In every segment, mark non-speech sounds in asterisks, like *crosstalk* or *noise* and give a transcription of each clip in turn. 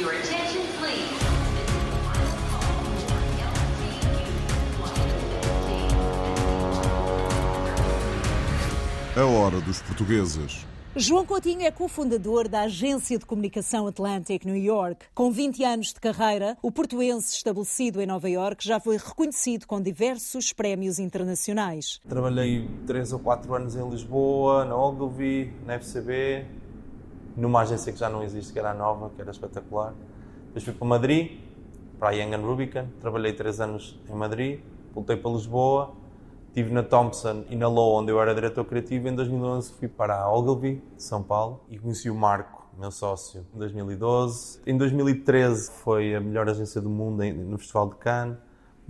Your attention, please. A hora dos portugueses. João Coutinho é cofundador da Agência de Comunicação Atlantic New York. Com 20 anos de carreira, o portuense estabelecido em Nova York já foi reconhecido com diversos prémios internacionais. Trabalhei 3 ou 4 anos em Lisboa, na Ogilvy, na FCB, numa agência que já não existe, que era nova, que era espetacular. Depois fui para Madrid, para a Young Rubicon, trabalhei 3 anos em Madrid, voltei para Lisboa, Estive na Thompson e na Low, onde eu era diretor criativo. Em 2011 fui para a Ogilvy, de São Paulo, e conheci o Marco, meu sócio, em 2012. Em 2013 foi a melhor agência do mundo no Festival de Cannes.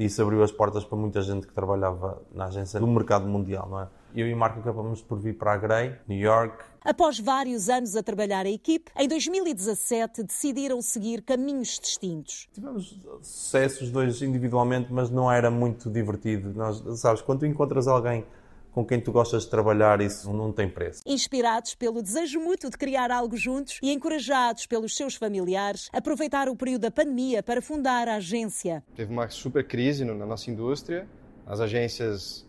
E isso abriu as portas para muita gente que trabalhava na agência do mercado mundial, não é? Eu e Marco acabamos por vir para a Grey, New York. Após vários anos a trabalhar a equipe, em 2017 decidiram seguir caminhos distintos. Tivemos sucessos dois individualmente, mas não era muito divertido. Nós, sabes, quando encontras alguém com quem tu gostas de trabalhar, isso não tem preço. Inspirados pelo desejo mútuo de criar algo juntos e encorajados pelos seus familiares, aproveitaram o período da pandemia para fundar a agência. Teve uma super crise na nossa indústria, as agências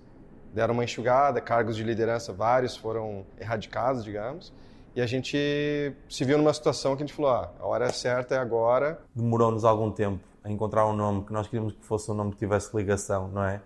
deram uma enxugada, cargos de liderança vários foram erradicados, digamos. E a gente se viu numa situação que a gente falou: ah, a hora certa é agora. Demorou-nos algum tempo a encontrar um nome que nós queríamos que fosse um nome que tivesse ligação, não é?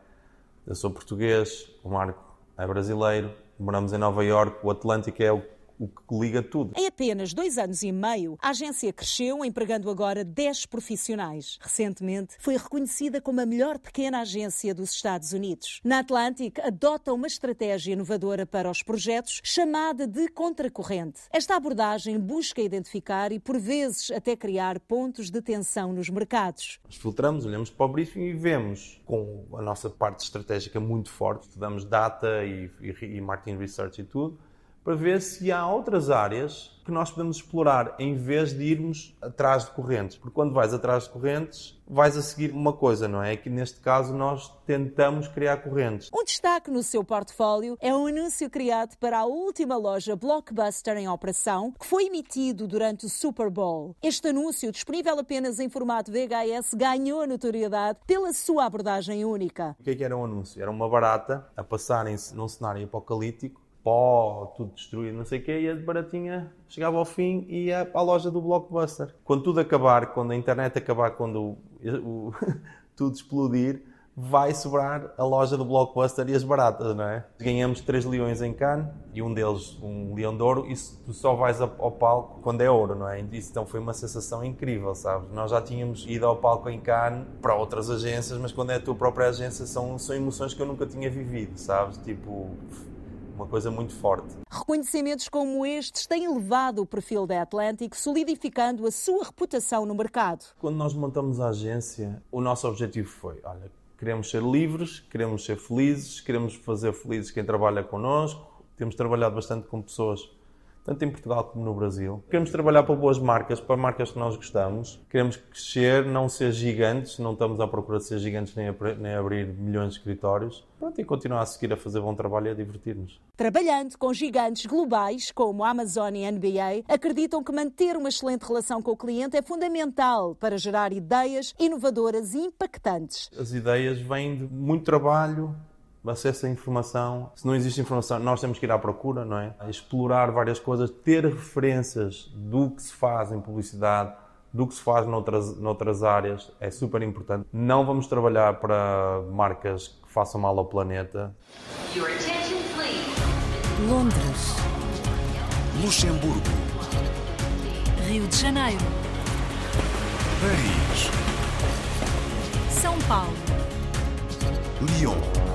Eu sou português, o Marco é brasileiro, moramos em Nova York, o Atlântico é o o que liga tudo. Em apenas dois anos e meio, a agência cresceu, empregando agora 10 profissionais. Recentemente, foi reconhecida como a melhor pequena agência dos Estados Unidos. Na Atlantic, adota uma estratégia inovadora para os projetos, chamada de contracorrente. Esta abordagem busca identificar e, por vezes, até criar pontos de tensão nos mercados. Nós filtramos, olhamos para o briefing e vemos, com a nossa parte estratégica muito forte, estudamos data e, e, e marketing research e tudo, para ver se há outras áreas que nós podemos explorar em vez de irmos atrás de correntes. Porque quando vais atrás de correntes, vais a seguir uma coisa, não é? É que neste caso nós tentamos criar correntes. Um destaque no seu portfólio é um anúncio criado para a última loja Blockbuster em operação, que foi emitido durante o Super Bowl. Este anúncio, disponível apenas em formato VHS, ganhou notoriedade pela sua abordagem única. O que, é que era um anúncio? Era uma barata a passarem-se num cenário apocalíptico pó, tudo destruído, não sei o quê, e a baratinha chegava ao fim e ia à loja do Blockbuster. Quando tudo acabar, quando a internet acabar, quando o, o, *laughs* tudo explodir, vai sobrar a loja do Blockbuster e as baratas, não é? Ganhamos três leões em Cannes e um deles um leão de ouro e tu só vais ao palco quando é ouro, não é? Então foi uma sensação incrível, sabes? Nós já tínhamos ido ao palco em Cannes para outras agências, mas quando é a tua própria agência são, são emoções que eu nunca tinha vivido, sabes? Tipo, uma coisa muito forte. Reconhecimentos como estes têm elevado o perfil da Atlantic, solidificando a sua reputação no mercado. Quando nós montamos a agência, o nosso objetivo foi, olha, queremos ser livres, queremos ser felizes, queremos fazer felizes quem trabalha connosco. Temos trabalhado bastante com pessoas tanto em Portugal como no Brasil. Queremos trabalhar para boas marcas, para marcas que nós gostamos. Queremos crescer, não ser gigantes, não estamos à procura de ser gigantes nem, nem abrir milhões de escritórios. Pronto, e continuar a seguir a fazer bom trabalho e a divertir-nos. Trabalhando com gigantes globais como a Amazon e a NBA, acreditam que manter uma excelente relação com o cliente é fundamental para gerar ideias inovadoras e impactantes. As ideias vêm de muito trabalho, acesso à informação. Se não existe informação, nós temos que ir à procura, não é? Explorar várias coisas, ter referências do que se faz em publicidade, do que se faz noutras, noutras áreas, é super importante. Não vamos trabalhar para marcas que façam mal ao planeta. Londres. Luxemburgo. Rio de Janeiro. Paris. São Paulo. Lyon.